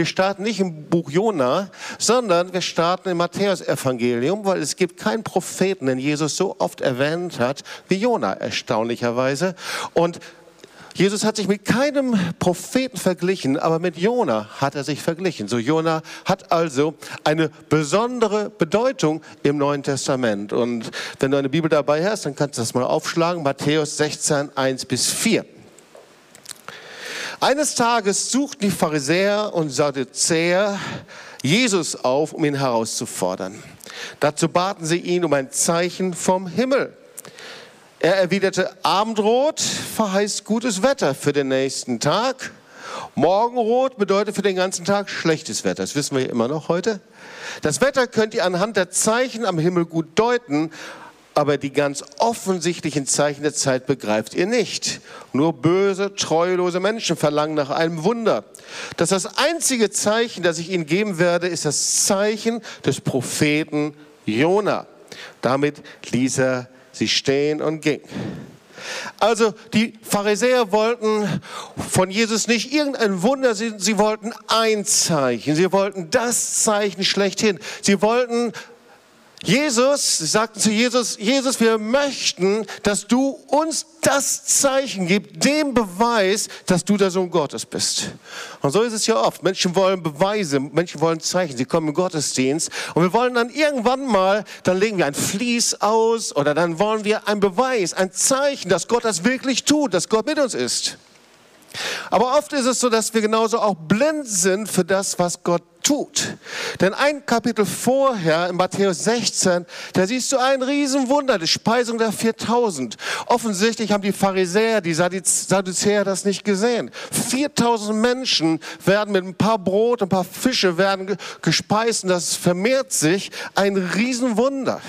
Wir starten nicht im Buch Jona, sondern wir starten im Matthäus-Evangelium, weil es gibt keinen Propheten, den Jesus so oft erwähnt hat wie Jona, erstaunlicherweise. Und Jesus hat sich mit keinem Propheten verglichen, aber mit Jona hat er sich verglichen. So Jona hat also eine besondere Bedeutung im Neuen Testament. Und wenn du eine Bibel dabei hast, dann kannst du das mal aufschlagen. Matthäus 16, 1 bis 4. Eines Tages suchten die Pharisäer und Sadduzäer Jesus auf, um ihn herauszufordern. Dazu baten sie ihn um ein Zeichen vom Himmel. Er erwiderte, Abendrot verheißt gutes Wetter für den nächsten Tag. Morgenrot bedeutet für den ganzen Tag schlechtes Wetter. Das wissen wir immer noch heute. Das Wetter könnt ihr anhand der Zeichen am Himmel gut deuten, aber die ganz offensichtlichen Zeichen der Zeit begreift ihr nicht. Nur böse, treulose Menschen verlangen nach einem Wunder. Das ist das einzige Zeichen, das ich ihnen geben werde, ist das Zeichen des Propheten Jona. Damit ließ er Sie stehen und ging. Also die Pharisäer wollten von Jesus nicht irgendein Wunder, sie, sie wollten ein Zeichen, sie wollten das Zeichen schlechthin. Sie wollten Jesus, sie sagten zu Jesus, Jesus, wir möchten, dass du uns das Zeichen gibst, den Beweis, dass du der Sohn Gottes bist. Und so ist es ja oft. Menschen wollen Beweise, Menschen wollen Zeichen. Sie kommen im Gottesdienst und wir wollen dann irgendwann mal, dann legen wir ein Fließ aus oder dann wollen wir ein Beweis, ein Zeichen, dass Gott das wirklich tut, dass Gott mit uns ist. Aber oft ist es so, dass wir genauso auch blind sind für das, was Gott tut. Denn ein Kapitel vorher, in Matthäus 16, da siehst du ein Riesenwunder, die Speisung der 4000. Offensichtlich haben die Pharisäer, die Sadduzäer das nicht gesehen. 4000 Menschen werden mit ein paar Brot, ein paar Fische werden gespeist und das vermehrt sich. Ein Riesenwunder.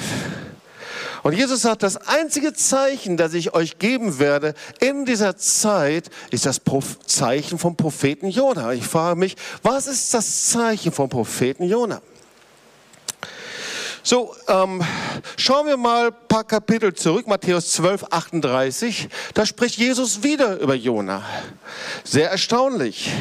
Und Jesus sagt, das einzige Zeichen, das ich euch geben werde in dieser Zeit, ist das Zeichen vom Propheten Jona. Ich frage mich, was ist das Zeichen vom Propheten Jona? So, ähm, schauen wir mal ein paar Kapitel zurück, Matthäus 12, 38. Da spricht Jesus wieder über Jona. Sehr erstaunlich.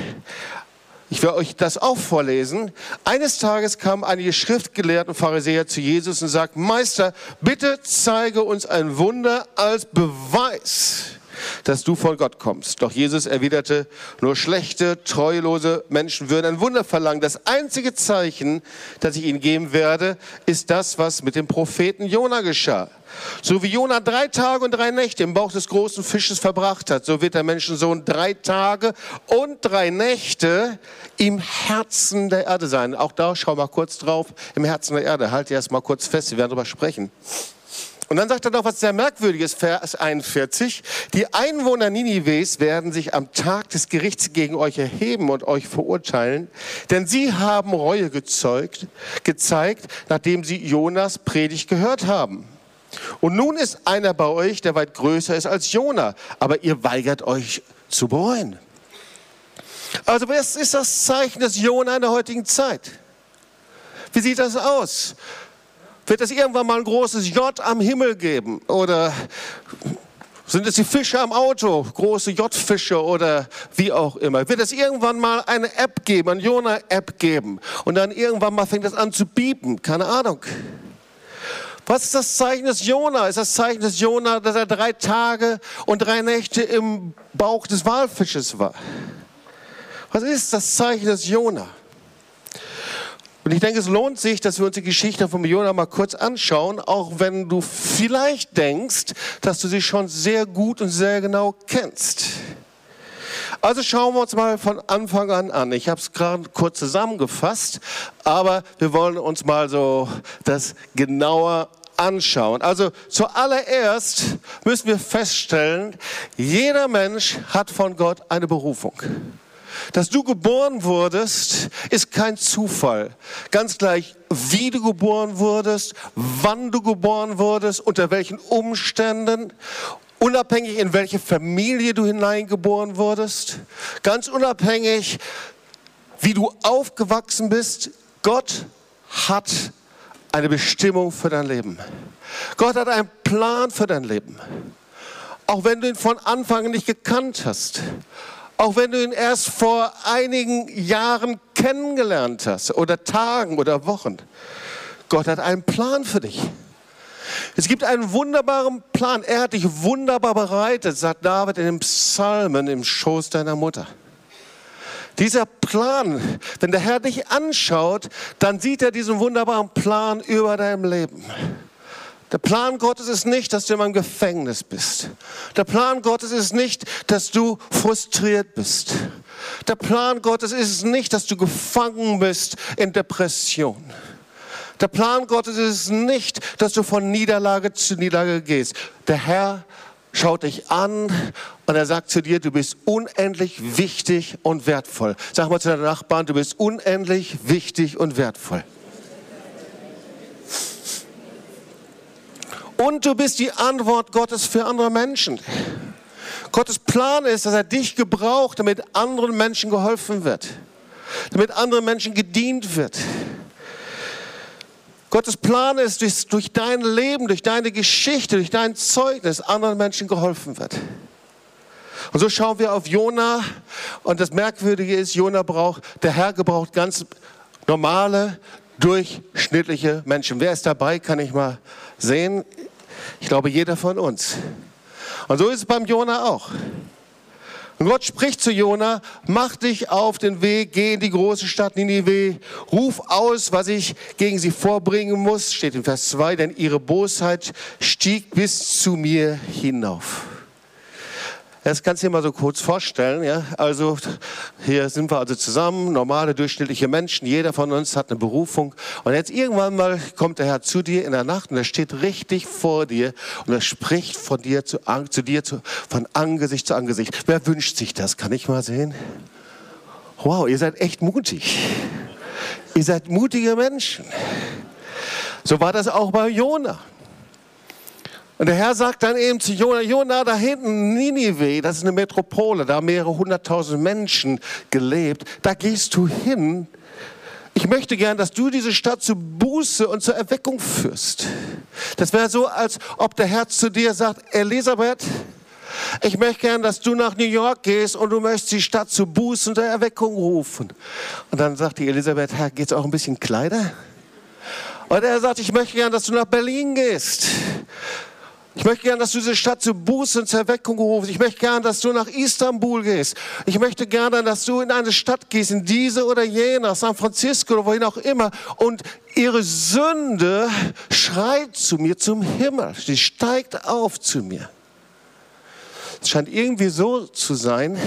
Ich will euch das auch vorlesen. Eines Tages kamen einige Schriftgelehrten Pharisäer zu Jesus und sagten, Meister, bitte zeige uns ein Wunder als Beweis, dass du von Gott kommst. Doch Jesus erwiderte, nur schlechte, treulose Menschen würden ein Wunder verlangen. Das einzige Zeichen, das ich ihnen geben werde, ist das, was mit dem Propheten Jona geschah. So wie Jona drei Tage und drei Nächte im Bauch des großen Fisches verbracht hat, so wird der Menschensohn drei Tage und drei Nächte im Herzen der Erde sein. Auch da schau mal kurz drauf, im Herzen der Erde. Halt erst mal kurz fest, wir werden darüber sprechen. Und dann sagt er noch was sehr Merkwürdiges, Vers 41. Die Einwohner Ninives werden sich am Tag des Gerichts gegen euch erheben und euch verurteilen, denn sie haben Reue gezeugt, gezeigt, nachdem sie Jonas Predigt gehört haben. Und nun ist einer bei euch, der weit größer ist als Jona, aber ihr weigert euch zu bereuen. Also was ist das Zeichen des Jona in der heutigen Zeit? Wie sieht das aus? Wird es irgendwann mal ein großes J am Himmel geben? Oder sind es die Fische am Auto, große J-Fische oder wie auch immer? Wird es irgendwann mal eine App geben, eine Jona-App geben? Und dann irgendwann mal fängt es an zu biepen? Keine Ahnung. Was ist das Zeichen des Jona? Ist das Zeichen des Jona, dass er drei Tage und drei Nächte im Bauch des Walfisches war? Was ist das Zeichen des Jona? Und ich denke, es lohnt sich, dass wir uns die Geschichte von Jona mal kurz anschauen, auch wenn du vielleicht denkst, dass du sie schon sehr gut und sehr genau kennst. Also schauen wir uns mal von Anfang an an. Ich habe es gerade kurz zusammengefasst, aber wir wollen uns mal so das genauer anschauen. Also zuallererst müssen wir feststellen, jeder Mensch hat von Gott eine Berufung. Dass du geboren wurdest, ist kein Zufall. Ganz gleich, wie du geboren wurdest, wann du geboren wurdest, unter welchen Umständen, unabhängig in welche Familie du hineingeboren wurdest, ganz unabhängig, wie du aufgewachsen bist. Gott hat eine Bestimmung für dein Leben. Gott hat einen Plan für dein Leben. Auch wenn du ihn von Anfang nicht gekannt hast. Auch wenn du ihn erst vor einigen Jahren kennengelernt hast oder Tagen oder Wochen. Gott hat einen Plan für dich. Es gibt einen wunderbaren Plan. Er hat dich wunderbar bereitet, sagt David in den Psalmen im Schoß deiner Mutter. Dieser Plan, wenn der Herr dich anschaut, dann sieht er diesen wunderbaren Plan über deinem Leben. Der Plan Gottes ist nicht, dass du in einem Gefängnis bist. Der Plan Gottes ist nicht, dass du frustriert bist. Der Plan Gottes ist nicht, dass du gefangen bist in Depression. Der Plan Gottes ist nicht, dass du von Niederlage zu Niederlage gehst. Der Herr schaut dich an und er sagt zu dir, du bist unendlich wichtig und wertvoll. Sag mal zu deinem Nachbarn, du bist unendlich wichtig und wertvoll. Und du bist die Antwort Gottes für andere Menschen. Gottes Plan ist, dass er dich gebraucht, damit anderen Menschen geholfen wird, damit anderen Menschen gedient wird. Gottes Plan ist, dass durch dein Leben, durch deine Geschichte, durch dein Zeugnis anderen Menschen geholfen wird. Und so schauen wir auf Jona und das Merkwürdige ist, Jona braucht, der Herr gebraucht ganz normale, durchschnittliche Menschen. Wer ist dabei, kann ich mal sehen. Ich glaube, jeder von uns. Und so ist es beim Jona auch. Und Gott spricht zu Jona, mach dich auf den Weg, geh in die große Stadt Ninive, ruf aus, was ich gegen sie vorbringen muss, steht in Vers 2, denn ihre Bosheit stieg bis zu mir hinauf. Das kannst du dir mal so kurz vorstellen. Ja? Also hier sind wir also zusammen, normale, durchschnittliche Menschen. Jeder von uns hat eine Berufung. Und jetzt irgendwann mal kommt der Herr zu dir in der Nacht und er steht richtig vor dir und er spricht von dir zu, zu dir zu, von Angesicht zu Angesicht. Wer wünscht sich das? Kann ich mal sehen? Wow, ihr seid echt mutig. Ihr seid mutige Menschen. So war das auch bei Jona. Und der Herr sagt dann eben zu Jona, Jona, da hinten Ninive, das ist eine Metropole, da haben mehrere hunderttausend Menschen gelebt, da gehst du hin. Ich möchte gern, dass du diese Stadt zu Buße und zur Erweckung führst. Das wäre so, als ob der Herr zu dir sagt, Elisabeth, ich möchte gern, dass du nach New York gehst und du möchtest die Stadt zu Buße und der Erweckung rufen. Und dann sagt die Elisabeth, Herr, geht's auch ein bisschen Kleider? Und er sagt, ich möchte gern, dass du nach Berlin gehst. Ich möchte gern, dass du diese Stadt zu Buße und zur Erweckung rufst. Ich möchte gern, dass du nach Istanbul gehst. Ich möchte gerne, dass du in eine Stadt gehst, in diese oder jene, San Francisco oder wohin auch immer. Und ihre Sünde schreit zu mir zum Himmel. Sie steigt auf zu mir. Es scheint irgendwie so zu sein,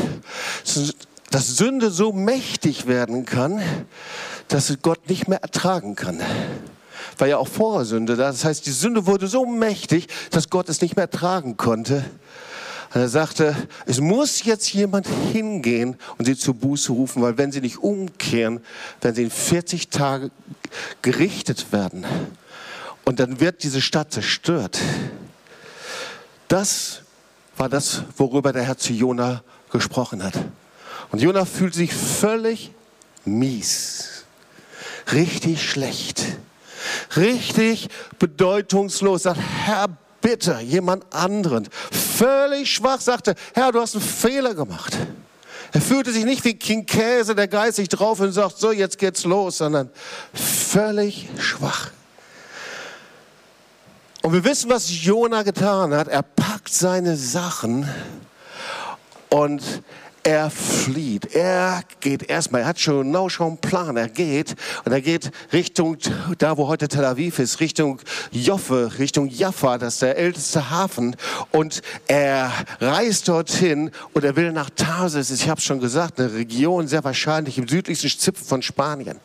dass Sünde so mächtig werden kann, dass sie Gott nicht mehr ertragen kann war ja auch Vorsünde da. Das heißt, die Sünde wurde so mächtig, dass Gott es nicht mehr tragen konnte. Und er sagte, es muss jetzt jemand hingehen und sie zur Buße rufen, weil wenn sie nicht umkehren, werden sie in 40 Tage gerichtet werden. Und dann wird diese Stadt zerstört. Das war das, worüber der Herr zu Jona gesprochen hat. Und Jona fühlt sich völlig mies, richtig schlecht richtig bedeutungslos, sagt, Herr, bitte, jemand anderen. Völlig schwach, sagte, Herr, du hast einen Fehler gemacht. Er fühlte sich nicht wie King Käse, der geistig drauf und sagt, so, jetzt geht's los, sondern völlig schwach. Und wir wissen, was Jona getan hat. Er packt seine Sachen und er flieht. Er geht erstmal, er hat schon genau schon einen Plan. Er geht und er geht Richtung, da wo heute Tel Aviv ist, Richtung Joffe, Richtung Jaffa, das ist der älteste Hafen. Und er reist dorthin und er will nach Tarsis, ich habe schon gesagt, eine Region sehr wahrscheinlich im südlichsten Zipfel von Spanien.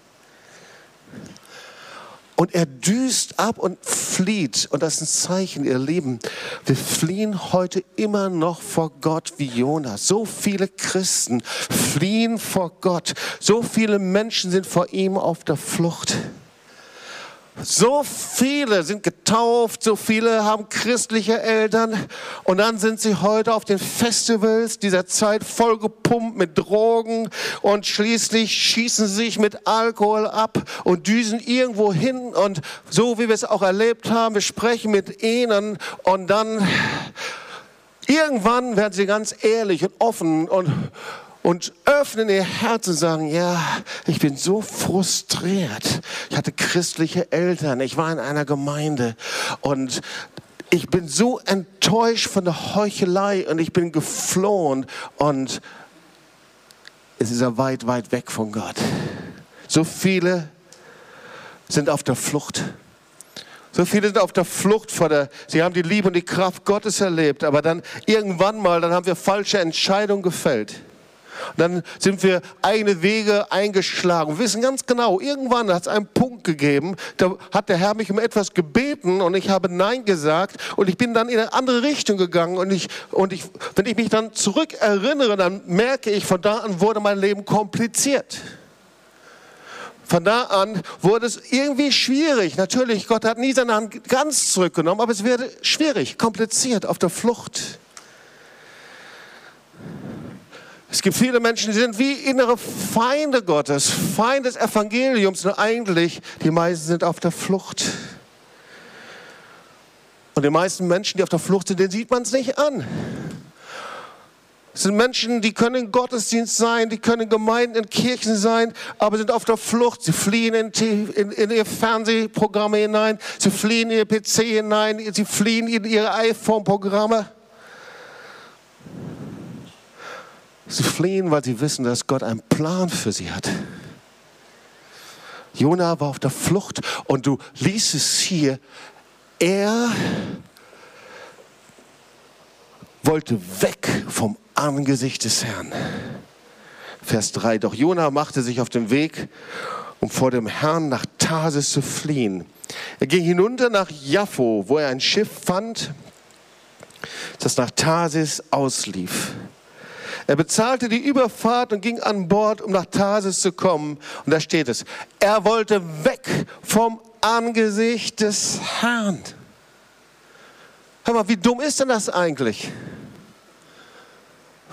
Und er düst ab und flieht. Und das ist ein Zeichen, ihr Lieben. Wir fliehen heute immer noch vor Gott wie Jonas. So viele Christen fliehen vor Gott. So viele Menschen sind vor ihm auf der Flucht. So viele sind getauft, so viele haben christliche Eltern. Und dann sind sie heute auf den Festivals dieser Zeit vollgepumpt mit Drogen. Und schließlich schießen sie sich mit Alkohol ab und düsen irgendwo hin. Und so wie wir es auch erlebt haben, wir sprechen mit ihnen. Und dann irgendwann werden sie ganz ehrlich und offen und und öffnen ihr Herz und sagen, ja, ich bin so frustriert. Ich hatte christliche Eltern, ich war in einer Gemeinde und ich bin so enttäuscht von der Heuchelei und ich bin geflohen und es ist ja weit, weit weg von Gott. So viele sind auf der Flucht. So viele sind auf der Flucht vor der, sie haben die Liebe und die Kraft Gottes erlebt, aber dann irgendwann mal, dann haben wir falsche Entscheidungen gefällt. Dann sind wir eigene Wege eingeschlagen. Wir wissen ganz genau, irgendwann hat es einen Punkt gegeben, da hat der Herr mich um etwas gebeten und ich habe Nein gesagt und ich bin dann in eine andere Richtung gegangen und ich, und ich, wenn ich mich dann zurückerinnere, dann merke ich, von da an wurde mein Leben kompliziert. Von da an wurde es irgendwie schwierig. Natürlich, Gott hat nie seine Hand ganz zurückgenommen, aber es wurde schwierig, kompliziert, auf der Flucht. Es gibt viele Menschen, die sind wie innere Feinde Gottes, Feinde des Evangeliums und eigentlich die meisten sind auf der Flucht. Und die meisten Menschen, die auf der Flucht sind, denen sieht man es nicht an. Es sind Menschen, die können in Gottesdienst sein, die können in Gemeinden, in Kirchen sein, aber sind auf der Flucht. Sie fliehen in, in, in ihre Fernsehprogramme hinein, sie fliehen in ihr PC hinein, sie fliehen in ihre iPhone-Programme. Sie fliehen, weil sie wissen, dass Gott einen Plan für sie hat. Jona war auf der Flucht und du liest es hier, er wollte weg vom Angesicht des Herrn. Vers 3. Doch Jona machte sich auf den Weg, um vor dem Herrn nach Tarsis zu fliehen. Er ging hinunter nach Jaffo, wo er ein Schiff fand, das nach Tarsis auslief. Er bezahlte die Überfahrt und ging an Bord, um nach Tarsis zu kommen. Und da steht es, er wollte weg vom Angesicht des Herrn. Hör mal, wie dumm ist denn das eigentlich?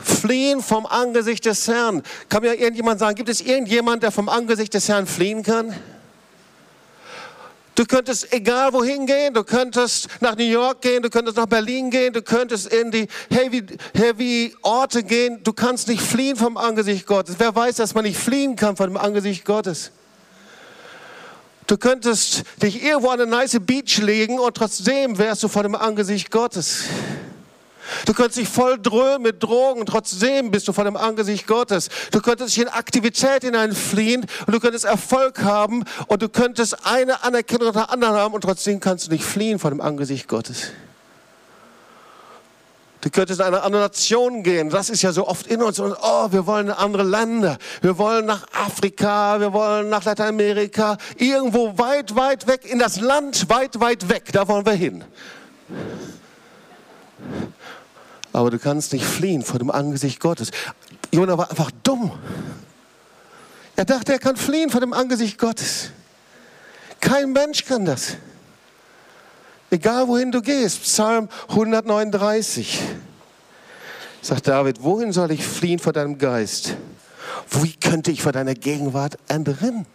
Fliehen vom Angesicht des Herrn. Kann mir irgendjemand sagen, gibt es irgendjemand, der vom Angesicht des Herrn fliehen kann? Du könntest egal wohin gehen, du könntest nach New York gehen, du könntest nach Berlin gehen, du könntest in die heavy, heavy Orte gehen. Du kannst nicht fliehen vom Angesicht Gottes. Wer weiß, dass man nicht fliehen kann vom Angesicht Gottes? Du könntest dich irgendwo an eine nice Beach legen und trotzdem wärst du vor dem Angesicht Gottes. Du könntest dich voll dröhnen mit Drogen, trotzdem bist du vor dem Angesicht Gottes. Du könntest dich in Aktivität hineinfliehen und du könntest Erfolg haben und du könntest eine Anerkennung nach der anderen haben und trotzdem kannst du nicht fliehen vor dem Angesicht Gottes. Du könntest in eine andere Nation gehen. Das ist ja so oft in uns. Und, oh, wir wollen in andere Länder. Wir wollen nach Afrika. Wir wollen nach Lateinamerika. Irgendwo weit, weit weg. In das Land weit, weit weg. Da wollen wir hin aber du kannst nicht fliehen vor dem Angesicht Gottes. Jona war einfach dumm. Er dachte, er kann fliehen vor dem Angesicht Gottes. Kein Mensch kann das. Egal wohin du gehst. Psalm 139. Sagt David, wohin soll ich fliehen vor deinem Geist? Wie könnte ich vor deiner Gegenwart entrinnen?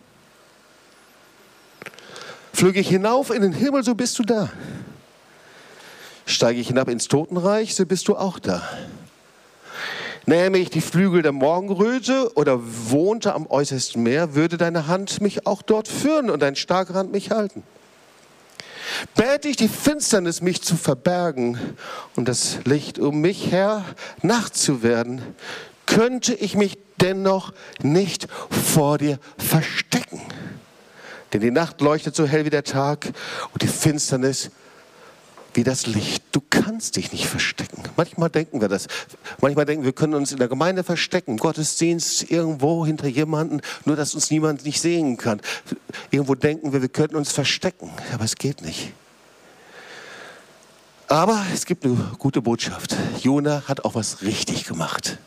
Flüge ich hinauf in den Himmel, so bist du da. Steige ich hinab ins Totenreich, so bist du auch da. Nähme ich die Flügel der Morgenröte oder wohnte am äußersten Meer, würde deine Hand mich auch dort führen und dein starker Hand mich halten. Bäte ich die Finsternis, mich zu verbergen und das Licht um mich her Nacht zu werden, könnte ich mich dennoch nicht vor dir verstecken. Denn die Nacht leuchtet so hell wie der Tag und die Finsternis wie das Licht. Du kannst dich nicht verstecken. Manchmal denken wir das. Manchmal denken wir, wir können uns in der Gemeinde verstecken, Gottesdienst irgendwo hinter jemanden, nur dass uns niemand nicht sehen kann. Irgendwo denken wir, wir könnten uns verstecken, aber es geht nicht. Aber es gibt eine gute Botschaft. Jona hat auch was richtig gemacht.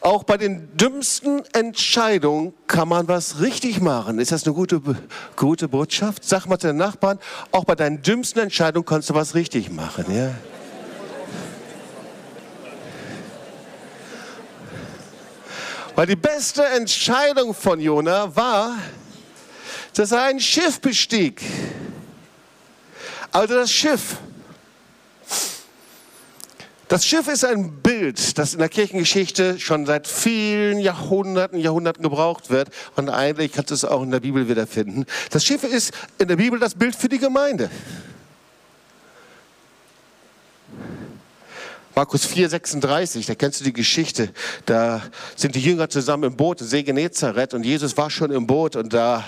Auch bei den dümmsten Entscheidungen kann man was richtig machen. Ist das eine gute, gute Botschaft? Sag mal zu den Nachbarn, auch bei deinen dümmsten Entscheidungen kannst du was richtig machen. Ja? Weil die beste Entscheidung von Jona war, dass er ein Schiff bestieg. Also das Schiff Das Schiff ist ein Bild, das in der Kirchengeschichte schon seit vielen Jahrhunderten, Jahrhunderten gebraucht wird. Und eigentlich kannst du es auch in der Bibel wiederfinden. Das Schiff ist in der Bibel das Bild für die Gemeinde. Markus 4, 36, da kennst du die Geschichte. Da sind die Jünger zusammen im Boot, See Genezareth, und Jesus war schon im Boot und da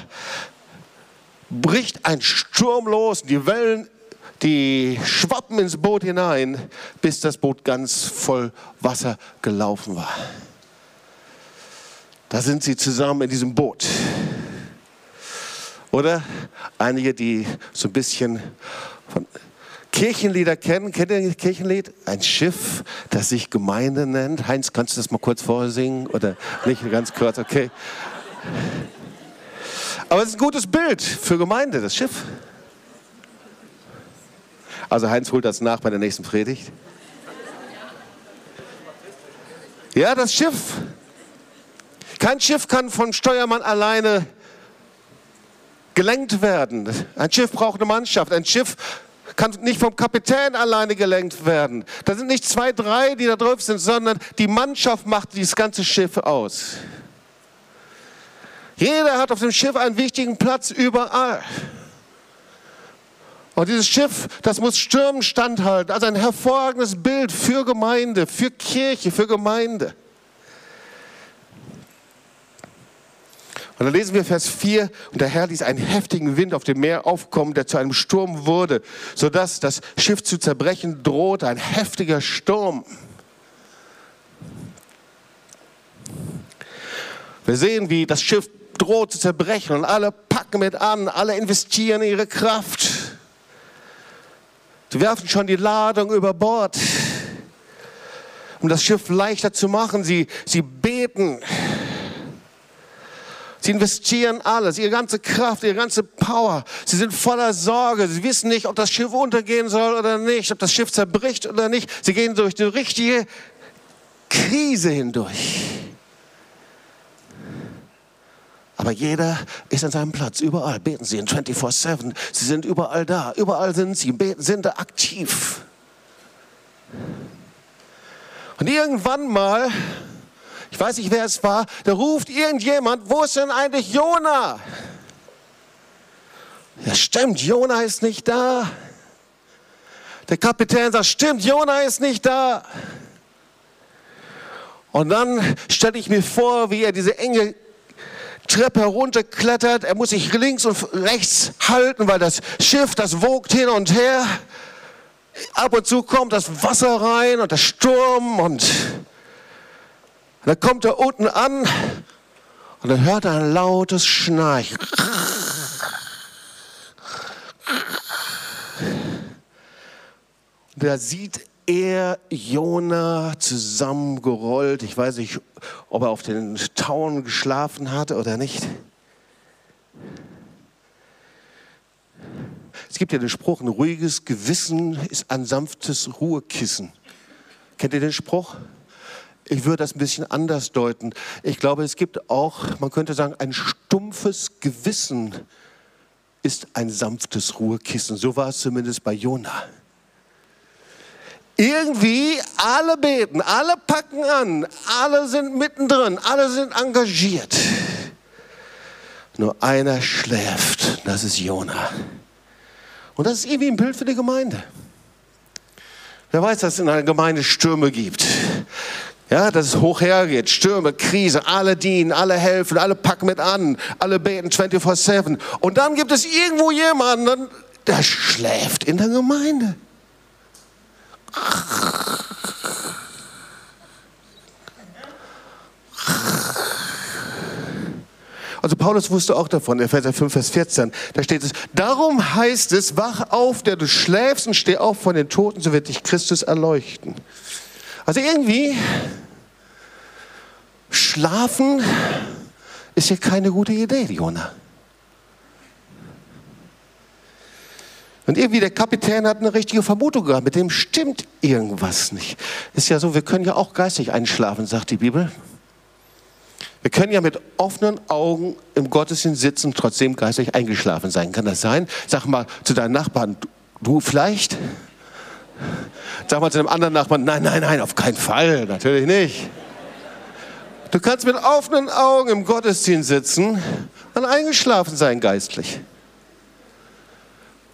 bricht ein Sturm los. Die Wellen die schwappen ins Boot hinein, bis das Boot ganz voll Wasser gelaufen war. Da sind sie zusammen in diesem Boot. Oder einige, die so ein bisschen von Kirchenlieder kennen. Kennt ihr das Kirchenlied? Ein Schiff, das sich Gemeinde nennt. Heinz, kannst du das mal kurz vorsingen? Oder nicht ganz kurz? Okay. Aber es ist ein gutes Bild für Gemeinde, das Schiff. Also Heinz holt das nach bei der nächsten Predigt. Ja, das Schiff. Kein Schiff kann vom Steuermann alleine gelenkt werden. Ein Schiff braucht eine Mannschaft. Ein Schiff kann nicht vom Kapitän alleine gelenkt werden. Da sind nicht zwei, drei, die da drauf sind, sondern die Mannschaft macht dieses ganze Schiff aus. Jeder hat auf dem Schiff einen wichtigen Platz überall. Und dieses Schiff, das muss Stürmen standhalten. Also ein hervorragendes Bild für Gemeinde, für Kirche, für Gemeinde. Und dann lesen wir Vers 4, und der Herr ließ einen heftigen Wind auf dem Meer aufkommen, der zu einem Sturm wurde, sodass das Schiff zu zerbrechen drohte, ein heftiger Sturm. Wir sehen, wie das Schiff droht zu zerbrechen und alle packen mit an, alle investieren ihre Kraft. Sie werfen schon die Ladung über Bord, um das Schiff leichter zu machen. Sie, sie beten. Sie investieren alles, ihre ganze Kraft, ihre ganze Power. Sie sind voller Sorge. Sie wissen nicht, ob das Schiff untergehen soll oder nicht, ob das Schiff zerbricht oder nicht. Sie gehen durch die richtige Krise hindurch. Aber jeder ist an seinem Platz, überall beten sie in 24-7. Sie sind überall da, überall sind sie, beten, sind da aktiv. Und irgendwann mal, ich weiß nicht, wer es war, da ruft irgendjemand, wo ist denn eigentlich Jona? Ja, stimmt, Jona ist nicht da. Der Kapitän sagt, stimmt, Jona ist nicht da. Und dann stelle ich mir vor, wie er diese enge Treppe herunterklettert. Er muss sich links und rechts halten, weil das Schiff, das wogt hin und her. Ab und zu kommt das Wasser rein und der Sturm und dann kommt er unten an und dann hört er ein lautes Schnarchen. Da sieht er Jona zusammengerollt. Ich weiß nicht, ob er auf den Tauen geschlafen hatte oder nicht. Es gibt ja den Spruch, ein ruhiges Gewissen ist ein sanftes Ruhekissen. Kennt ihr den Spruch? Ich würde das ein bisschen anders deuten. Ich glaube, es gibt auch, man könnte sagen, ein stumpfes Gewissen ist ein sanftes Ruhekissen. So war es zumindest bei Jona. Irgendwie alle beten, alle packen an, alle sind mittendrin, alle sind engagiert. Nur einer schläft, das ist Jona. Und das ist irgendwie ein Bild für die Gemeinde. Wer weiß, dass es in einer Gemeinde Stürme gibt. Ja, dass es hoch hergeht, Stürme, Krise, alle dienen, alle helfen, alle packen mit an, alle beten 24-7. Und dann gibt es irgendwo jemanden, der schläft in der Gemeinde. Also Paulus wusste auch davon, Epheser 5, Vers 14, da steht es, darum heißt es, wach auf, der du schläfst und steh auf von den Toten, so wird dich Christus erleuchten. Also irgendwie, schlafen ist hier keine gute Idee, Jona. Und irgendwie der Kapitän hat eine richtige Vermutung gehabt, mit dem stimmt irgendwas nicht. Ist ja so, wir können ja auch geistig einschlafen, sagt die Bibel. Wir können ja mit offenen Augen im Gottesdienst sitzen und trotzdem geistig eingeschlafen sein. Kann das sein? Sag mal zu deinen Nachbarn, du vielleicht? Sag mal zu einem anderen Nachbarn, nein, nein, nein, auf keinen Fall, natürlich nicht. Du kannst mit offenen Augen im Gottesdienst sitzen und eingeschlafen sein geistlich.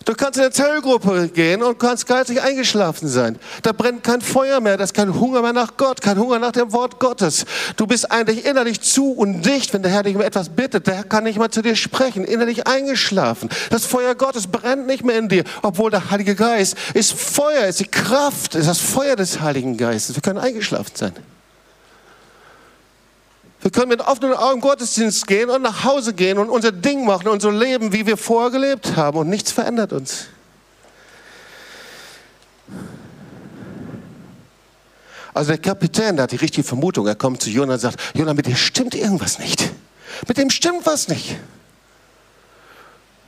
Du kannst in eine Zellgruppe gehen und kannst geistig eingeschlafen sein. Da brennt kein Feuer mehr, da ist kein Hunger mehr nach Gott, kein Hunger nach dem Wort Gottes. Du bist eigentlich innerlich zu und dicht, wenn der Herr dich um etwas bittet. Der Herr kann nicht mal zu dir sprechen, innerlich eingeschlafen. Das Feuer Gottes brennt nicht mehr in dir, obwohl der Heilige Geist ist Feuer, ist die Kraft, ist das Feuer des Heiligen Geistes. Wir können eingeschlafen sein. Wir können mit offenen Augen Gottesdienst gehen und nach Hause gehen und unser Ding machen und so leben, wie wir vorher gelebt haben und nichts verändert uns. Also der Kapitän, der hat die richtige Vermutung. Er kommt zu Jonah und sagt, Jonah, mit dir stimmt irgendwas nicht. Mit dem stimmt was nicht.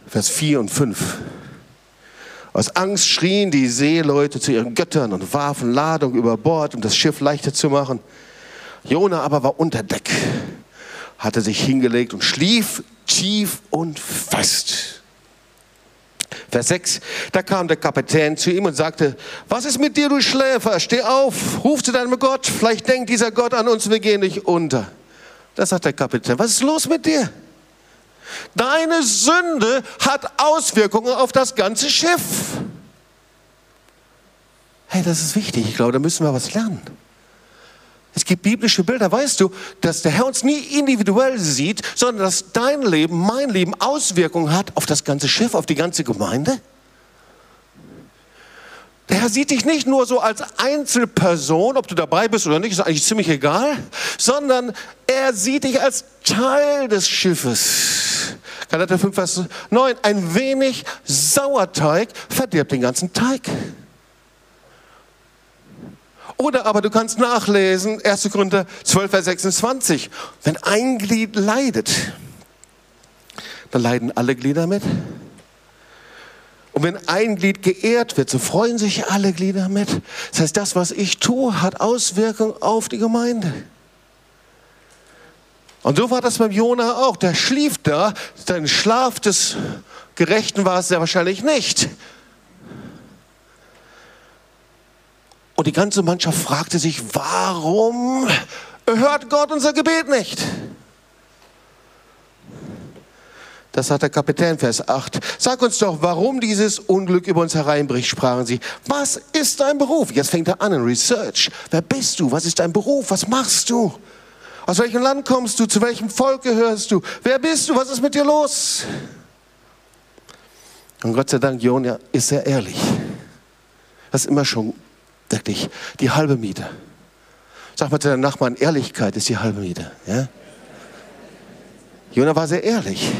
Vers 4 und 5. Aus Angst schrien die Seeleute zu ihren Göttern und warfen Ladung über Bord, um das Schiff leichter zu machen. Jona aber war unter Deck, hatte sich hingelegt und schlief tief und fest. Vers 6, da kam der Kapitän zu ihm und sagte, was ist mit dir, du Schläfer? Steh auf, ruf zu deinem Gott, vielleicht denkt dieser Gott an uns, wir gehen nicht unter. Da sagt der Kapitän, was ist los mit dir? Deine Sünde hat Auswirkungen auf das ganze Schiff. Hey, das ist wichtig. Ich glaube, da müssen wir was lernen. Es gibt biblische Bilder, weißt du, dass der Herr uns nie individuell sieht, sondern dass dein Leben, mein Leben Auswirkungen hat auf das ganze Schiff, auf die ganze Gemeinde. Der Herr sieht dich nicht nur so als Einzelperson, ob du dabei bist oder nicht, ist eigentlich ziemlich egal, sondern er sieht dich als Teil des Schiffes. Galater 5, Vers 9. Ein wenig Sauerteig verdirbt den ganzen Teig. Oder aber du kannst nachlesen, 1. Korinther 12, Vers 26. Wenn ein Glied leidet, dann leiden alle Glieder mit. Und wenn ein Glied geehrt wird, so freuen sich alle Glieder mit. Das heißt, das, was ich tue, hat Auswirkungen auf die Gemeinde. Und so war das beim Jona auch. Der schlief da. Sein Schlaf des Gerechten war es sehr wahrscheinlich nicht. Die ganze Mannschaft fragte sich, warum hört Gott unser Gebet nicht? Das hat der Kapitän, Vers 8. Sag uns doch, warum dieses Unglück über uns hereinbricht, sprachen sie. Was ist dein Beruf? Jetzt fängt er an in Research. Wer bist du? Was ist dein Beruf? Was machst du? Aus welchem Land kommst du? Zu welchem Volk gehörst du? Wer bist du? Was ist mit dir los? Und Gott sei Dank, Jona ist sehr ehrlich. Das ist immer schon Wirklich, die halbe Miete. Sag mal zu deinem Nachbarn, Ehrlichkeit ist die halbe Miete. Ja? Jona war sehr ehrlich.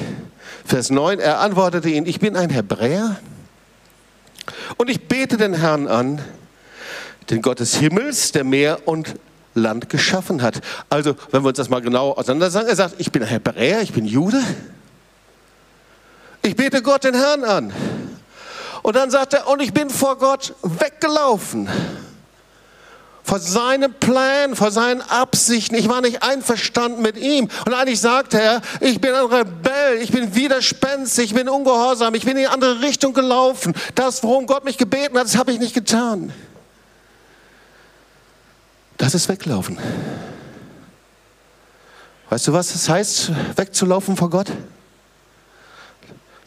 Vers 9, er antwortete ihn, ich bin ein Hebräer und ich bete den Herrn an, den Gott des Himmels, der Meer und Land geschaffen hat. Also, wenn wir uns das mal genau auseinander sagen, er sagt, ich bin ein Hebräer, ich bin Jude. Ich bete Gott den Herrn an. Und dann sagt er, und ich bin vor Gott weggelaufen. Vor seinem Plan, vor seinen Absichten. Ich war nicht einverstanden mit ihm. Und eigentlich sagt er, ich bin ein Rebell, ich bin widerspenstig, ich bin ungehorsam, ich bin in die andere Richtung gelaufen. Das, worum Gott mich gebeten hat, das habe ich nicht getan. Das ist weglaufen. Weißt du, was es heißt, wegzulaufen vor Gott?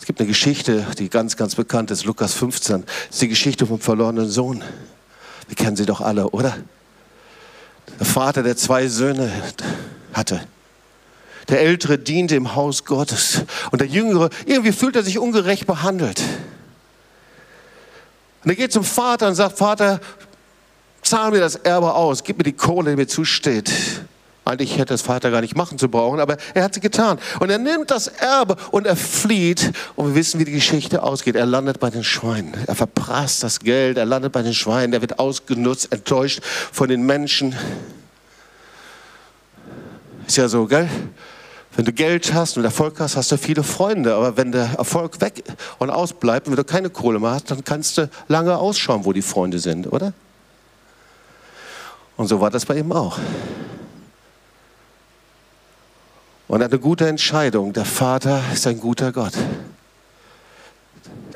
Es gibt eine Geschichte, die ganz, ganz bekannt ist, Lukas 15. Das ist die Geschichte vom verlorenen Sohn. Wir kennen sie doch alle, oder? Der Vater, der zwei Söhne hatte. Der Ältere diente im Haus Gottes. Und der Jüngere, irgendwie fühlt er sich ungerecht behandelt. Und er geht zum Vater und sagt, Vater, zahl mir das Erbe aus, gib mir die Kohle, die mir zusteht. Eigentlich hätte das Vater gar nicht machen zu brauchen, aber er hat sie getan. Und er nimmt das Erbe und er flieht. Und wir wissen, wie die Geschichte ausgeht. Er landet bei den Schweinen. Er verprasst das Geld. Er landet bei den Schweinen. Er wird ausgenutzt, enttäuscht von den Menschen. Ist ja so, gell? Wenn du Geld hast und Erfolg hast, hast du viele Freunde. Aber wenn der Erfolg weg und ausbleibt und wenn du keine Kohle mehr hast, dann kannst du lange ausschauen, wo die Freunde sind, oder? Und so war das bei ihm auch. Und eine gute Entscheidung. Der Vater ist ein guter Gott.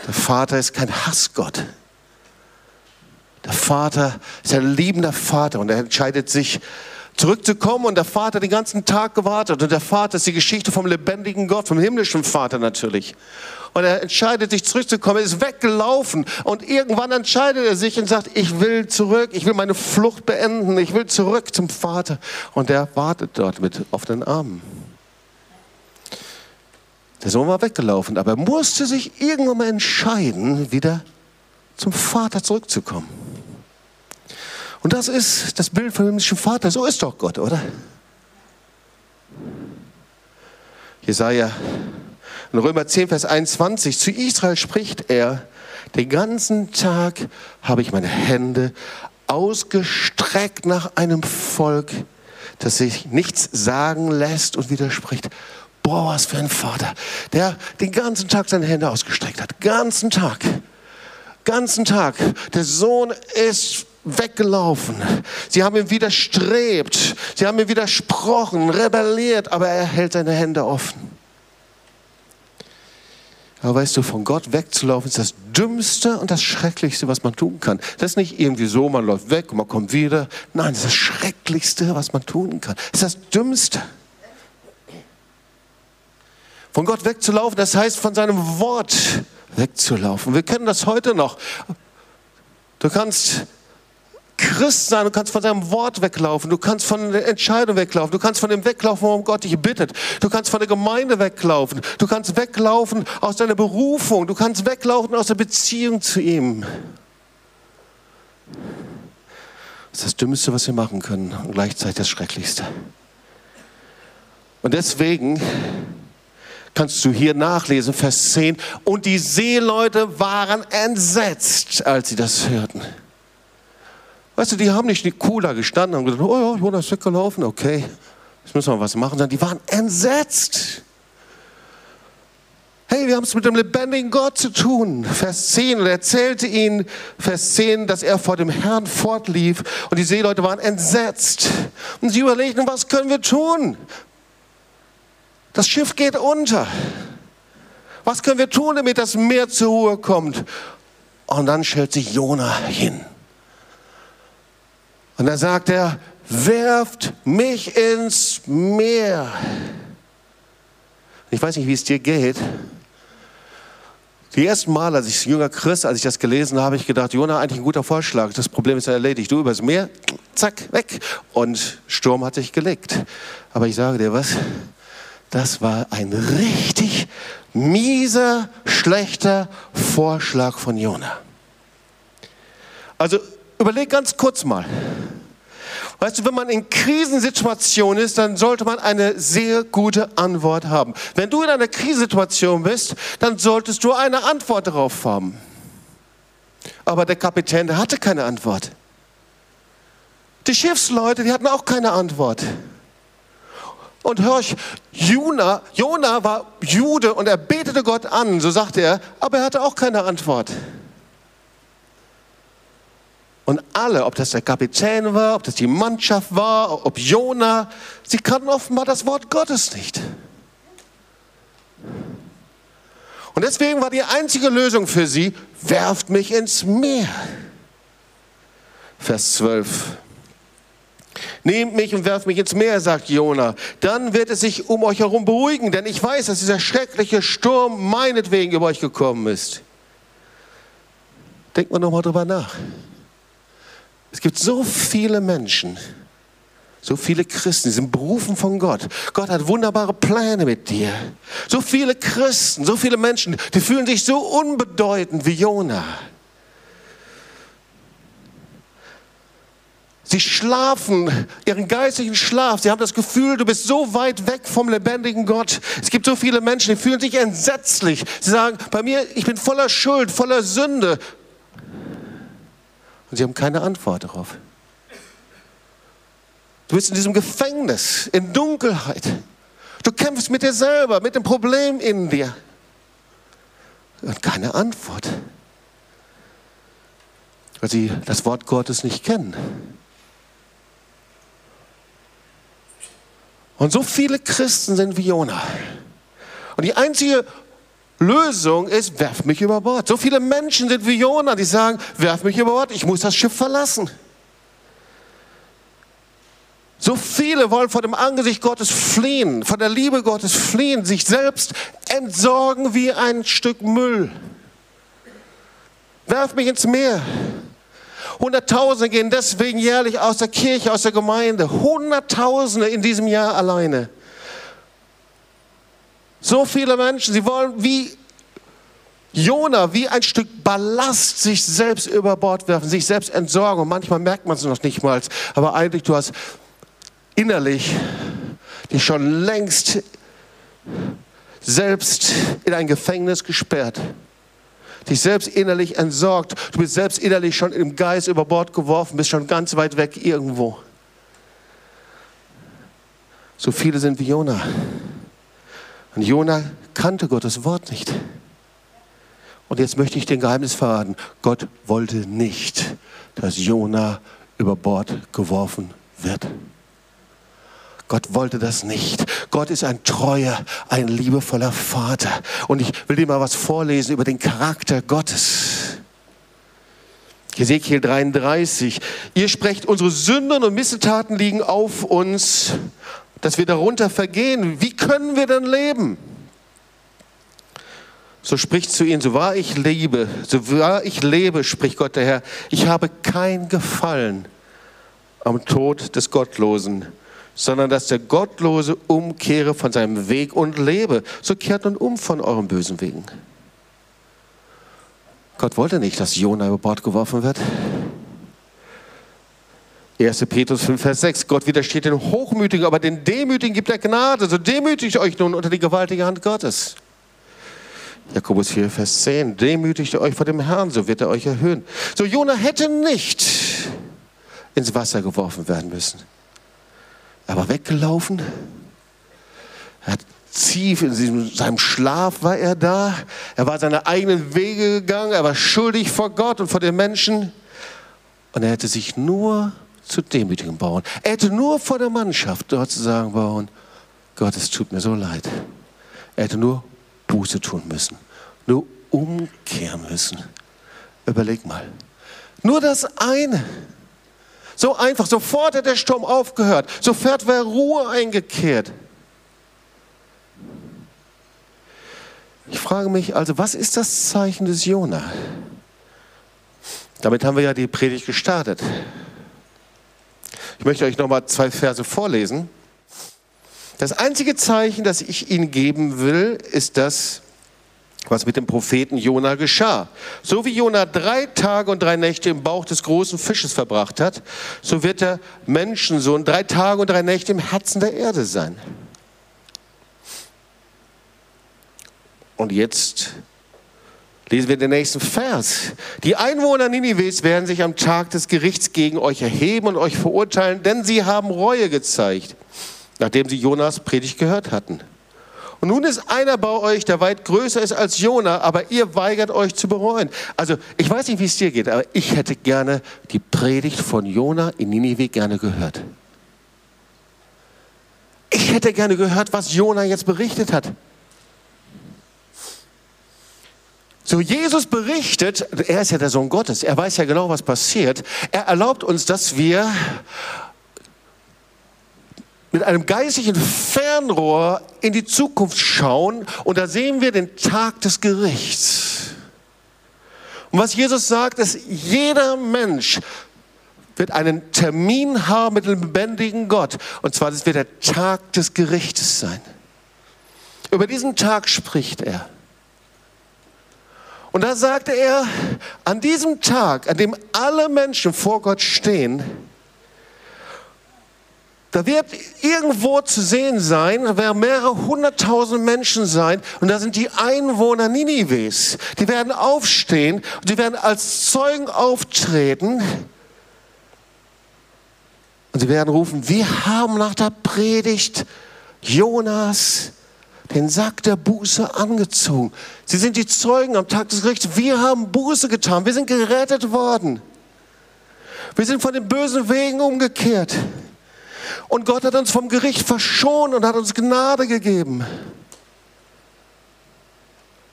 Der Vater ist kein Hassgott. Der Vater ist ein liebender Vater und er entscheidet sich, zurückzukommen und der Vater den ganzen Tag gewartet und der Vater ist die Geschichte vom lebendigen Gott, vom himmlischen Vater natürlich. Und er entscheidet sich zurückzukommen, ist weggelaufen und irgendwann entscheidet er sich und sagt, ich will zurück, ich will meine Flucht beenden, ich will zurück zum Vater. Und er wartet dort mit offenen Armen. Der Sohn war weggelaufen, aber er musste sich irgendwann mal entscheiden, wieder zum Vater zurückzukommen. Und das ist das Bild vom himmlischen Vater. So ist doch Gott, oder? Jesaja in Römer 10, Vers 21, zu Israel spricht er, den ganzen Tag habe ich meine Hände ausgestreckt nach einem Volk, das sich nichts sagen lässt und widerspricht. Boah, was für ein Vater, der den ganzen Tag seine Hände ausgestreckt hat. Ganzen Tag. Ganzen Tag. Der Sohn ist weggelaufen. Sie haben ihm widerstrebt. Sie haben ihm widersprochen, rebelliert, aber er hält seine Hände offen. Aber weißt du, von Gott wegzulaufen ist das Dümmste und das Schrecklichste, was man tun kann. Das ist nicht irgendwie so, man läuft weg und man kommt wieder. Nein, das ist das Schrecklichste, was man tun kann. Das ist das Dümmste. Von Gott wegzulaufen, das heißt von seinem Wort wegzulaufen. Wir kennen das heute noch. Du kannst Christ sein, du kannst von seinem Wort weglaufen, du kannst von der Entscheidung weglaufen, du kannst von dem weglaufen, worum Gott dich bittet, du kannst von der Gemeinde weglaufen, du kannst weglaufen aus deiner Berufung, du kannst weglaufen aus der Beziehung zu ihm. Das ist das Dümmste, was wir machen können und gleichzeitig das Schrecklichste. Und deswegen kannst du hier nachlesen, Vers 10, und die Seeleute waren entsetzt, als sie das hörten. Weißt du, die haben nicht cool da gestanden und gesagt, oh ja, Jonas ist weggelaufen, okay, jetzt müssen wir was machen, sondern die waren entsetzt. Hey, wir haben es mit dem lebendigen Gott zu tun. Vers 10. Und er erzählte ihnen, Vers 10, dass er vor dem Herrn fortlief und die Seeleute waren entsetzt. Und sie überlegten, was können wir tun? Das Schiff geht unter. Was können wir tun, damit das Meer zur Ruhe kommt? Und dann stellt sich Jona hin. Und dann sagt er, werft mich ins Meer. Ich weiß nicht, wie es dir geht. Die ersten Mal, als ich jünger Christ, als ich das gelesen habe, habe ich gedacht, Jona, eigentlich ein guter Vorschlag. Das Problem ist ja erledigt. Du übers Meer, zack, weg. Und Sturm hat sich gelegt. Aber ich sage dir was, das war ein richtig mieser, schlechter Vorschlag von Jona. Also überleg ganz kurz mal. Weißt du, wenn man in Krisensituationen ist, dann sollte man eine sehr gute Antwort haben. Wenn du in einer Krisensituation bist, dann solltest du eine Antwort darauf haben. Aber der Kapitän, der hatte keine Antwort. Die Schiffsleute, die hatten auch keine Antwort. Und hör ich, Jona, Jona war Jude und er betete Gott an, so sagte er, aber er hatte auch keine Antwort. Und alle, ob das der Kapitän war, ob das die Mannschaft war, ob Jona, sie kannten offenbar das Wort Gottes nicht. Und deswegen war die einzige Lösung für sie, werft mich ins Meer. Vers 12. Nehmt mich und werft mich ins Meer, sagt Jona. Dann wird es sich um euch herum beruhigen, denn ich weiß, dass dieser schreckliche Sturm meinetwegen über euch gekommen ist. Denkt mal nochmal drüber nach. Es gibt so viele Menschen, so viele Christen, die sind berufen von Gott. Gott hat wunderbare Pläne mit dir. So viele Christen, so viele Menschen, die fühlen sich so unbedeutend wie Jona. Sie schlafen ihren geistigen Schlaf. Sie haben das Gefühl, du bist so weit weg vom lebendigen Gott. Es gibt so viele Menschen, die fühlen sich entsetzlich. Sie sagen, bei mir, ich bin voller Schuld, voller Sünde. Und sie haben keine Antwort darauf. Du bist in diesem Gefängnis, in Dunkelheit. Du kämpfst mit dir selber, mit dem Problem in dir. Und keine Antwort. Weil sie das Wort Gottes nicht kennen. Und so viele Christen sind wie Jona. Und die einzige Lösung ist, werf mich über Bord. So viele Menschen sind wie Jona, die sagen, werf mich über Bord, ich muss das Schiff verlassen. So viele wollen vor dem Angesicht Gottes fliehen, von der Liebe Gottes fliehen, sich selbst entsorgen wie ein Stück Müll. Werf mich ins Meer. Hunderttausende gehen deswegen jährlich aus der Kirche, aus der Gemeinde. Hunderttausende in diesem Jahr alleine. So viele Menschen, sie wollen wie Jona, wie ein Stück Ballast sich selbst über Bord werfen, sich selbst entsorgen. Und manchmal merkt man es noch nicht mal. Aber eigentlich, du hast innerlich dich schon längst selbst in ein Gefängnis gesperrt dich selbst innerlich entsorgt. Du bist selbst innerlich schon im Geist über Bord geworfen, bist schon ganz weit weg irgendwo. So viele sind wie Jona. Und Jona kannte Gottes Wort nicht. Und jetzt möchte ich den Geheimnis verraten. Gott wollte nicht, dass Jona über Bord geworfen wird. Gott wollte das nicht. Gott ist ein treuer, ein liebevoller Vater. Und ich will dir mal was vorlesen über den Charakter Gottes. Ezekiel 33. Ihr sprecht, unsere Sünden und Missetaten liegen auf uns, dass wir darunter vergehen. Wie können wir dann leben? So spricht zu ihnen, so wahr ich lebe, so wahr ich lebe, spricht Gott der Herr, ich habe kein Gefallen am Tod des Gottlosen sondern dass der Gottlose umkehre von seinem Weg und lebe. So kehrt nun um von euren bösen Wegen. Gott wollte nicht, dass Jona über Bord geworfen wird. 1. Petrus 5, Vers 6. Gott widersteht den Hochmütigen, aber den Demütigen gibt er Gnade. So demütigt euch nun unter die gewaltige Hand Gottes. Jakobus 4, Vers 10. Demütigt euch vor dem Herrn, so wird er euch erhöhen. So Jona hätte nicht ins Wasser geworfen werden müssen. Er war weggelaufen. Er hat tief in seinem Schlaf war er da. Er war seine eigenen Wege gegangen. Er war schuldig vor Gott und vor den Menschen. Und er hätte sich nur zu demütigen bauen. Er hätte nur vor der Mannschaft dort zu sagen bauen, Gott, es tut mir so leid. Er hätte nur Buße tun müssen. Nur umkehren müssen. Überleg mal. Nur das eine. So einfach, sofort hat der Sturm aufgehört, sofort wäre Ruhe eingekehrt. Ich frage mich also, was ist das Zeichen des Jona? Damit haben wir ja die Predigt gestartet. Ich möchte euch nochmal zwei Verse vorlesen. Das einzige Zeichen, das ich Ihnen geben will, ist das, was mit dem Propheten Jona geschah. So wie Jona drei Tage und drei Nächte im Bauch des großen Fisches verbracht hat, so wird der Menschensohn drei Tage und drei Nächte im Herzen der Erde sein. Und jetzt lesen wir den nächsten Vers. Die Einwohner Ninives werden sich am Tag des Gerichts gegen euch erheben und euch verurteilen, denn sie haben Reue gezeigt, nachdem sie Jonas Predigt gehört hatten. Und nun ist einer bei euch, der weit größer ist als Jona, aber ihr weigert euch zu bereuen. Also ich weiß nicht, wie es dir geht, aber ich hätte gerne die Predigt von Jona in Ninive gerne gehört. Ich hätte gerne gehört, was Jona jetzt berichtet hat. So, Jesus berichtet, er ist ja der Sohn Gottes, er weiß ja genau, was passiert. Er erlaubt uns, dass wir mit einem geistlichen Fernrohr in die Zukunft schauen und da sehen wir den Tag des Gerichts. Und was Jesus sagt, ist, jeder Mensch wird einen Termin haben mit dem lebendigen Gott. Und zwar, das wird der Tag des Gerichtes sein. Über diesen Tag spricht er. Und da sagte er, an diesem Tag, an dem alle Menschen vor Gott stehen, da wird irgendwo zu sehen sein, da werden mehrere hunderttausend Menschen sein und da sind die Einwohner Ninives. Die werden aufstehen und die werden als Zeugen auftreten und sie werden rufen, wir haben nach der Predigt Jonas den Sack der Buße angezogen. Sie sind die Zeugen am Tag des Gerichts. Wir haben Buße getan. Wir sind gerettet worden. Wir sind von den bösen Wegen umgekehrt. Und Gott hat uns vom Gericht verschont und hat uns Gnade gegeben.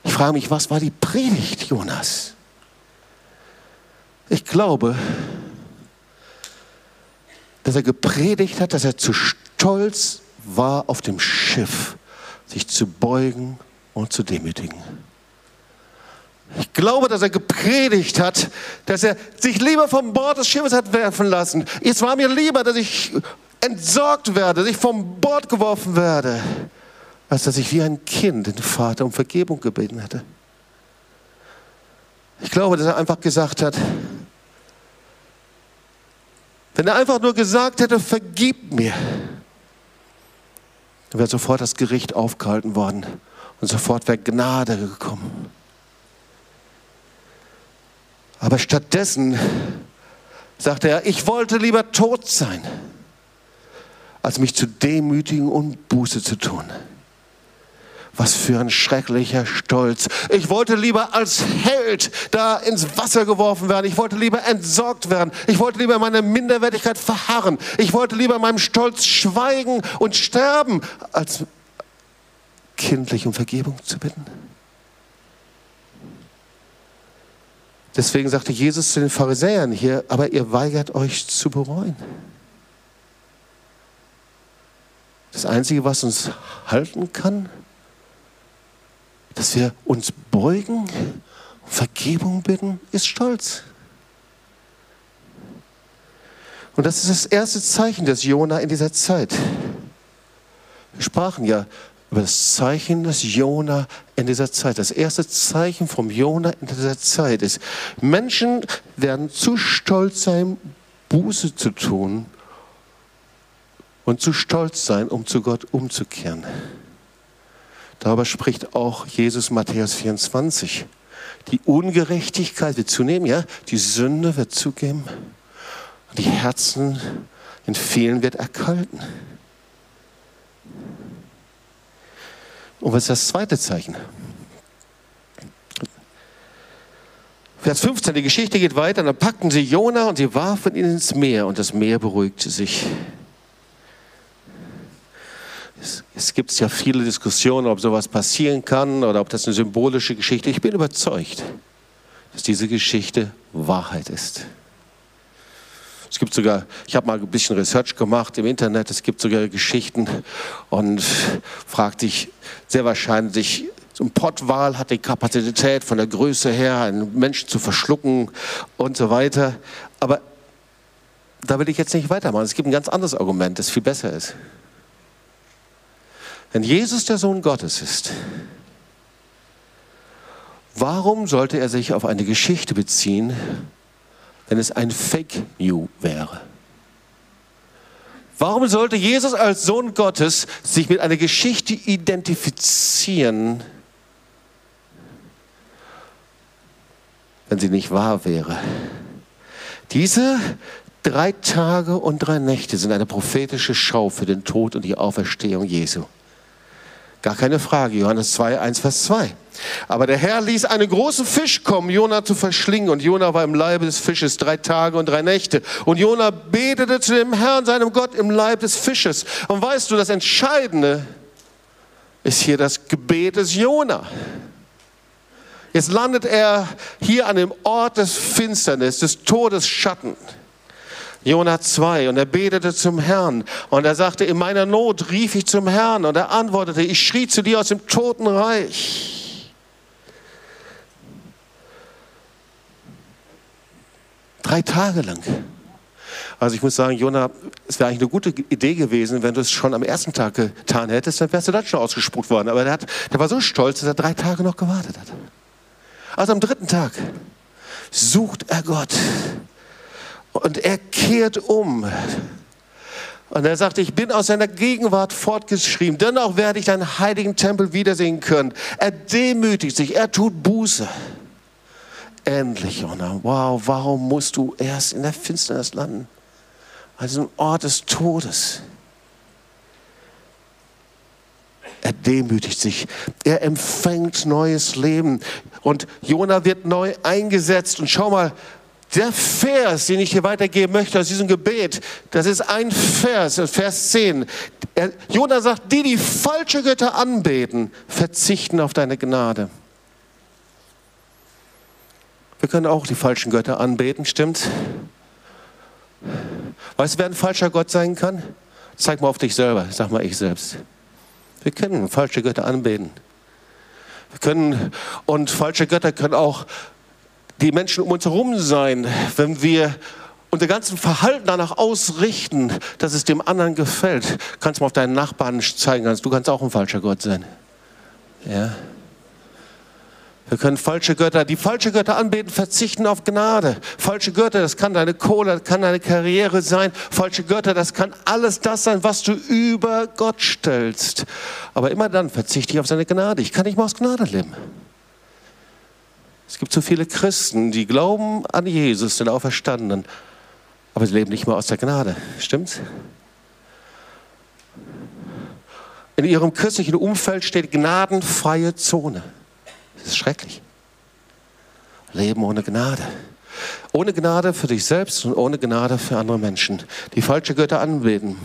Ich frage mich, was war die Predigt Jonas? Ich glaube, dass er gepredigt hat, dass er zu stolz war, auf dem Schiff sich zu beugen und zu demütigen. Ich glaube, dass er gepredigt hat, dass er sich lieber vom Bord des Schiffes hat werfen lassen. Es war mir lieber, dass ich entsorgt werde, dass ich vom Bord geworfen werde, als dass ich wie ein Kind den Vater um Vergebung gebeten hätte. Ich glaube, dass er einfach gesagt hat, wenn er einfach nur gesagt hätte, vergib mir, dann wäre sofort das Gericht aufgehalten worden und sofort wäre Gnade gekommen. Aber stattdessen sagte er, ich wollte lieber tot sein, als mich zu demütigen und Buße zu tun. Was für ein schrecklicher Stolz. Ich wollte lieber als Held da ins Wasser geworfen werden. Ich wollte lieber entsorgt werden. Ich wollte lieber meine Minderwertigkeit verharren. Ich wollte lieber meinem Stolz schweigen und sterben, als kindlich um Vergebung zu bitten. Deswegen sagte Jesus zu den Pharisäern hier, aber ihr weigert euch zu bereuen. Das Einzige, was uns halten kann, dass wir uns beugen und Vergebung bitten, ist Stolz. Und das ist das erste Zeichen des Jona in dieser Zeit. Wir sprachen ja über das Zeichen des Jona in dieser Zeit. Das erste Zeichen vom Jona in dieser Zeit ist, Menschen werden zu stolz sein, Buße zu tun und zu stolz sein, um zu Gott umzukehren. Darüber spricht auch Jesus Matthäus 24. Die Ungerechtigkeit wird zunehmen, ja, die Sünde wird zugeben, die Herzen in vielen wird erkalten. Und was ist das zweite Zeichen? Vers 15, die Geschichte geht weiter. Dann packten sie Jona und sie warfen ihn ins Meer und das Meer beruhigte sich. Es, es gibt ja viele Diskussionen, ob sowas passieren kann oder ob das eine symbolische Geschichte ist. Ich bin überzeugt, dass diese Geschichte Wahrheit ist. Es gibt sogar, ich habe mal ein bisschen Research gemacht im Internet, es gibt sogar Geschichten und fragt sich sehr wahrscheinlich, so ein Pottwal hat die Kapazität von der Größe her, einen Menschen zu verschlucken und so weiter. Aber da will ich jetzt nicht weitermachen. Es gibt ein ganz anderes Argument, das viel besser ist. Wenn Jesus der Sohn Gottes ist, warum sollte er sich auf eine Geschichte beziehen, wenn es ein Fake New wäre. Warum sollte Jesus als Sohn Gottes sich mit einer Geschichte identifizieren, wenn sie nicht wahr wäre? Diese drei Tage und drei Nächte sind eine prophetische Schau für den Tod und die Auferstehung Jesu. Gar keine Frage, Johannes 2, 1, Vers 2. Aber der Herr ließ einen großen Fisch kommen, Jona zu verschlingen. Und Jona war im Leibe des Fisches drei Tage und drei Nächte. Und Jona betete zu dem Herrn, seinem Gott, im Leib des Fisches. Und weißt du, das Entscheidende ist hier das Gebet des Jona. Jetzt landet er hier an dem Ort des Finsternis, des Todesschatten. Jona 2 und er betete zum Herrn und er sagte, in meiner Not rief ich zum Herrn und er antwortete, ich schrie zu dir aus dem Totenreich. Drei Tage lang. Also ich muss sagen, Jona, es wäre eigentlich eine gute Idee gewesen, wenn du es schon am ersten Tag getan hättest, dann wärst du dann schon ausgespuckt worden. Aber der, hat, der war so stolz, dass er drei Tage noch gewartet hat. Also am dritten Tag sucht er Gott und er kehrt um. Und er sagte, ich bin aus seiner Gegenwart fortgeschrieben, dennoch werde ich deinen heiligen Tempel wiedersehen können. Er demütigt sich, er tut Buße. Endlich, Jona. Wow, warum musst du erst in der Finsternis landen? An diesem Ort des Todes. Er demütigt sich. Er empfängt neues Leben. Und Jona wird neu eingesetzt. Und schau mal, der Vers, den ich hier weitergeben möchte aus diesem Gebet, das ist ein Vers, Vers 10. Jona sagt, die, die falsche Götter anbeten, verzichten auf deine Gnade. Wir können auch die falschen Götter anbeten, stimmt? Weißt du, wer ein falscher Gott sein kann? Zeig mal auf dich selber, sag mal ich selbst. Wir können falsche Götter anbeten. Wir können, und falsche Götter können auch die Menschen um uns herum sein, wenn wir unser ganzen Verhalten danach ausrichten, dass es dem anderen gefällt. Kannst du mal auf deinen Nachbarn zeigen, du kannst auch ein falscher Gott sein. Ja. Wir können falsche Götter, die falsche Götter anbeten, verzichten auf Gnade. Falsche Götter, das kann deine Kohle, das kann deine Karriere sein. Falsche Götter, das kann alles das sein, was du über Gott stellst. Aber immer dann verzichte ich auf seine Gnade. Ich kann nicht mehr aus Gnade leben. Es gibt so viele Christen, die glauben an Jesus, den Auferstandenen, aber sie leben nicht mehr aus der Gnade. Stimmt's? In ihrem christlichen Umfeld steht gnadenfreie Zone. Das ist schrecklich. Leben ohne Gnade. Ohne Gnade für dich selbst und ohne Gnade für andere Menschen, die falsche Götter anbeten.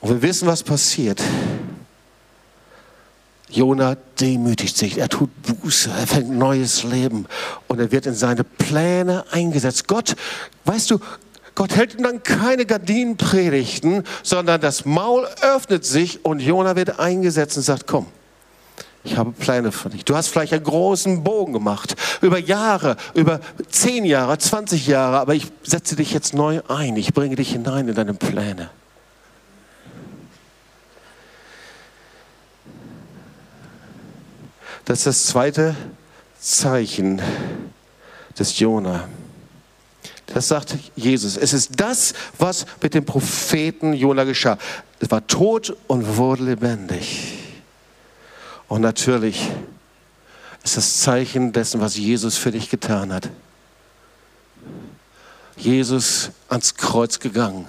Und wir wissen, was passiert. Jona demütigt sich, er tut Buße, er fängt neues Leben und er wird in seine Pläne eingesetzt. Gott, weißt du, Gott hält ihm dann keine Gardinenpredigten, sondern das Maul öffnet sich und Jona wird eingesetzt und sagt, komm, ich habe Pläne für dich. Du hast vielleicht einen großen Bogen gemacht, über Jahre, über zehn Jahre, 20 Jahre, aber ich setze dich jetzt neu ein. Ich bringe dich hinein in deine Pläne. Das ist das zweite Zeichen des Jona. Das sagt Jesus. Es ist das, was mit dem Propheten Jona geschah. Es war tot und wurde lebendig. Und natürlich ist das Zeichen dessen, was Jesus für dich getan hat. Jesus ans Kreuz gegangen,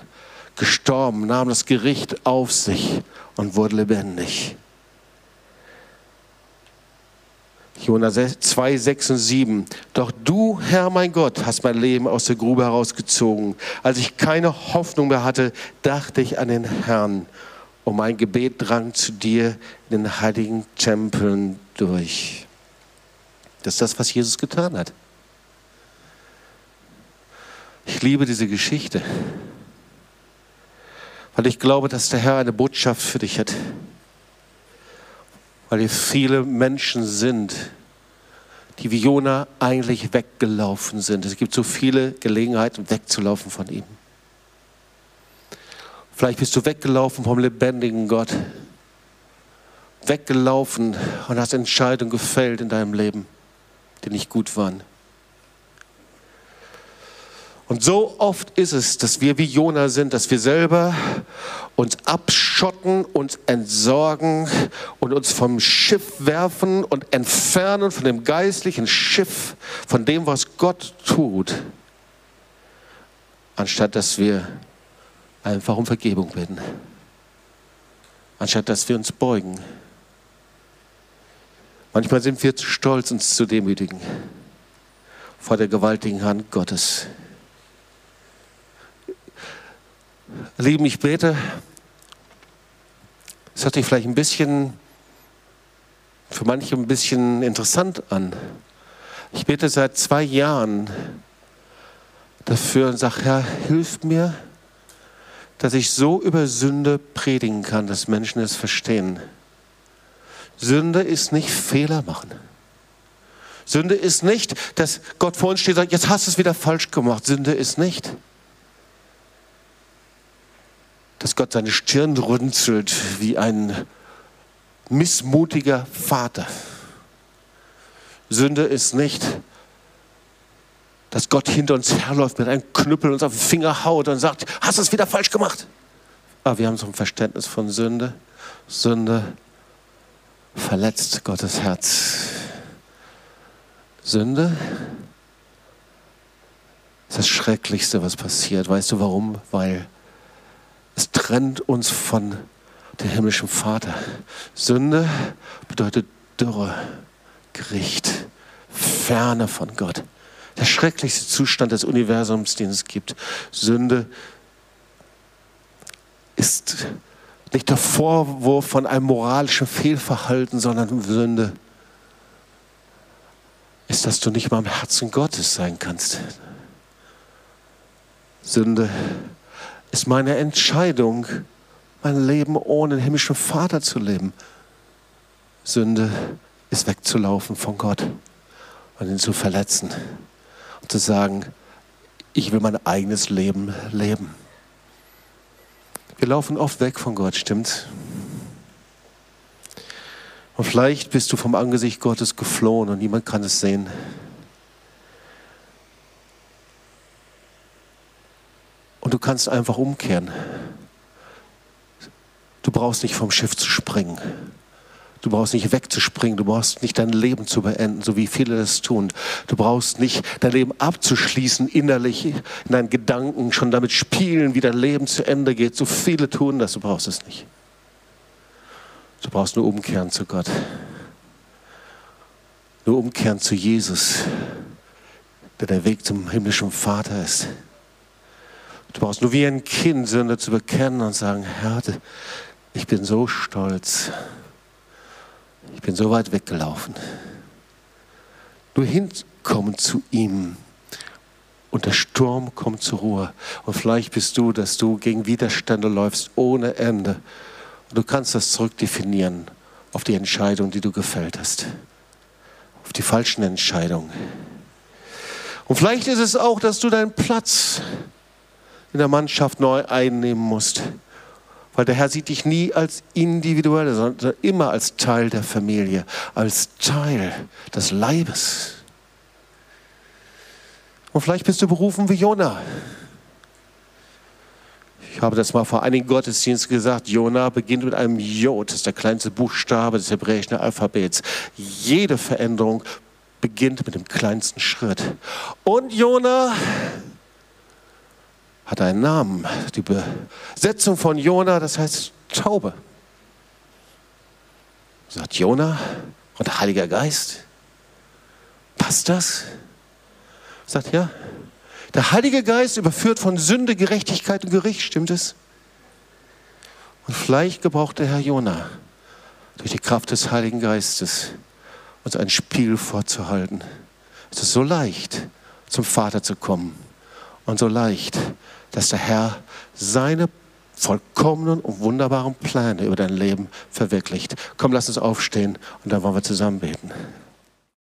gestorben, nahm das Gericht auf sich und wurde lebendig. Jona 2, 6 und 7. Doch du, Herr mein Gott, hast mein Leben aus der Grube herausgezogen. Als ich keine Hoffnung mehr hatte, dachte ich an den Herrn und mein Gebet drang zu dir in den heiligen Tempeln durch. Das ist das, was Jesus getan hat. Ich liebe diese Geschichte, weil ich glaube, dass der Herr eine Botschaft für dich hat weil hier viele Menschen sind, die wie Jona eigentlich weggelaufen sind. Es gibt so viele Gelegenheiten, wegzulaufen von ihm. Vielleicht bist du weggelaufen vom lebendigen Gott, weggelaufen und hast Entscheidungen gefällt in deinem Leben, die nicht gut waren. Und so oft ist es, dass wir wie Jona sind, dass wir selber uns abschotten, uns entsorgen und uns vom Schiff werfen und entfernen von dem geistlichen Schiff, von dem, was Gott tut, anstatt dass wir einfach um Vergebung bitten, anstatt dass wir uns beugen. Manchmal sind wir zu stolz, uns zu demütigen vor der gewaltigen Hand Gottes. Lieben, ich bete, es hört sich vielleicht ein bisschen, für manche ein bisschen interessant an. Ich bete seit zwei Jahren dafür und sage, Herr, hilf mir, dass ich so über Sünde predigen kann, dass Menschen es verstehen. Sünde ist nicht Fehler machen. Sünde ist nicht, dass Gott vor uns steht und sagt, jetzt hast du es wieder falsch gemacht. Sünde ist nicht, dass Gott seine Stirn runzelt wie ein missmutiger Vater. Sünde ist nicht, dass Gott hinter uns herläuft mit einem Knüppel uns auf den Finger haut und sagt, hast du es wieder falsch gemacht. Aber wir haben so ein Verständnis von Sünde. Sünde verletzt Gottes Herz. Sünde ist das Schrecklichste, was passiert. Weißt du warum? Weil es trennt uns von dem himmlischen Vater. Sünde bedeutet Dürre, Gericht, Ferne von Gott. Der schrecklichste Zustand des Universums, den es gibt. Sünde ist nicht der Vorwurf von einem moralischen Fehlverhalten, sondern Sünde ist, dass du nicht mal im Herzen Gottes sein kannst. Sünde ist meine Entscheidung, mein Leben ohne den himmlischen Vater zu leben. Sünde ist wegzulaufen von Gott und ihn zu verletzen und zu sagen, ich will mein eigenes Leben leben. Wir laufen oft weg von Gott, stimmt's? Und vielleicht bist du vom Angesicht Gottes geflohen und niemand kann es sehen. Und du kannst einfach umkehren. Du brauchst nicht vom Schiff zu springen. Du brauchst nicht wegzuspringen, du brauchst nicht dein Leben zu beenden, so wie viele das tun. Du brauchst nicht dein Leben abzuschließen innerlich in deinen Gedanken, schon damit spielen, wie dein Leben zu Ende geht. So viele tun das, du brauchst es nicht. Du brauchst nur umkehren zu Gott. Nur umkehren zu Jesus, der der Weg zum himmlischen Vater ist. Du brauchst nur wie ein Kind Sünde zu bekennen und sagen, Herr, ich bin so stolz ich bin so weit weggelaufen. Nur hinkommen zu ihm und der Sturm kommt zur Ruhe. Und vielleicht bist du, dass du gegen Widerstände läufst ohne Ende. Und du kannst das zurückdefinieren auf die Entscheidung, die du gefällt hast. Auf die falschen Entscheidungen. Und vielleicht ist es auch, dass du deinen Platz in der Mannschaft neu einnehmen musst. Weil der Herr sieht dich nie als Individuelle, sondern immer als Teil der Familie, als Teil des Leibes. Und vielleicht bist du berufen wie Jona. Ich habe das mal vor einigen Gottesdiensten gesagt. Jona beginnt mit einem J, das ist der kleinste Buchstabe des hebräischen Alphabets. Jede Veränderung beginnt mit dem kleinsten Schritt. Und Jona hat einen Namen. Die Besetzung von Jona, das heißt Taube. Sagt Jona und Heiliger Geist. Passt das? Sagt ja. Der Heilige Geist überführt von Sünde, Gerechtigkeit und Gericht, stimmt es? Und vielleicht gebraucht der Herr Jona durch die Kraft des Heiligen Geistes uns ein Spiel vorzuhalten. Es ist so leicht, zum Vater zu kommen und so leicht, dass der Herr seine vollkommenen und wunderbaren Pläne über dein Leben verwirklicht. Komm, lass uns aufstehen und dann wollen wir zusammen beten.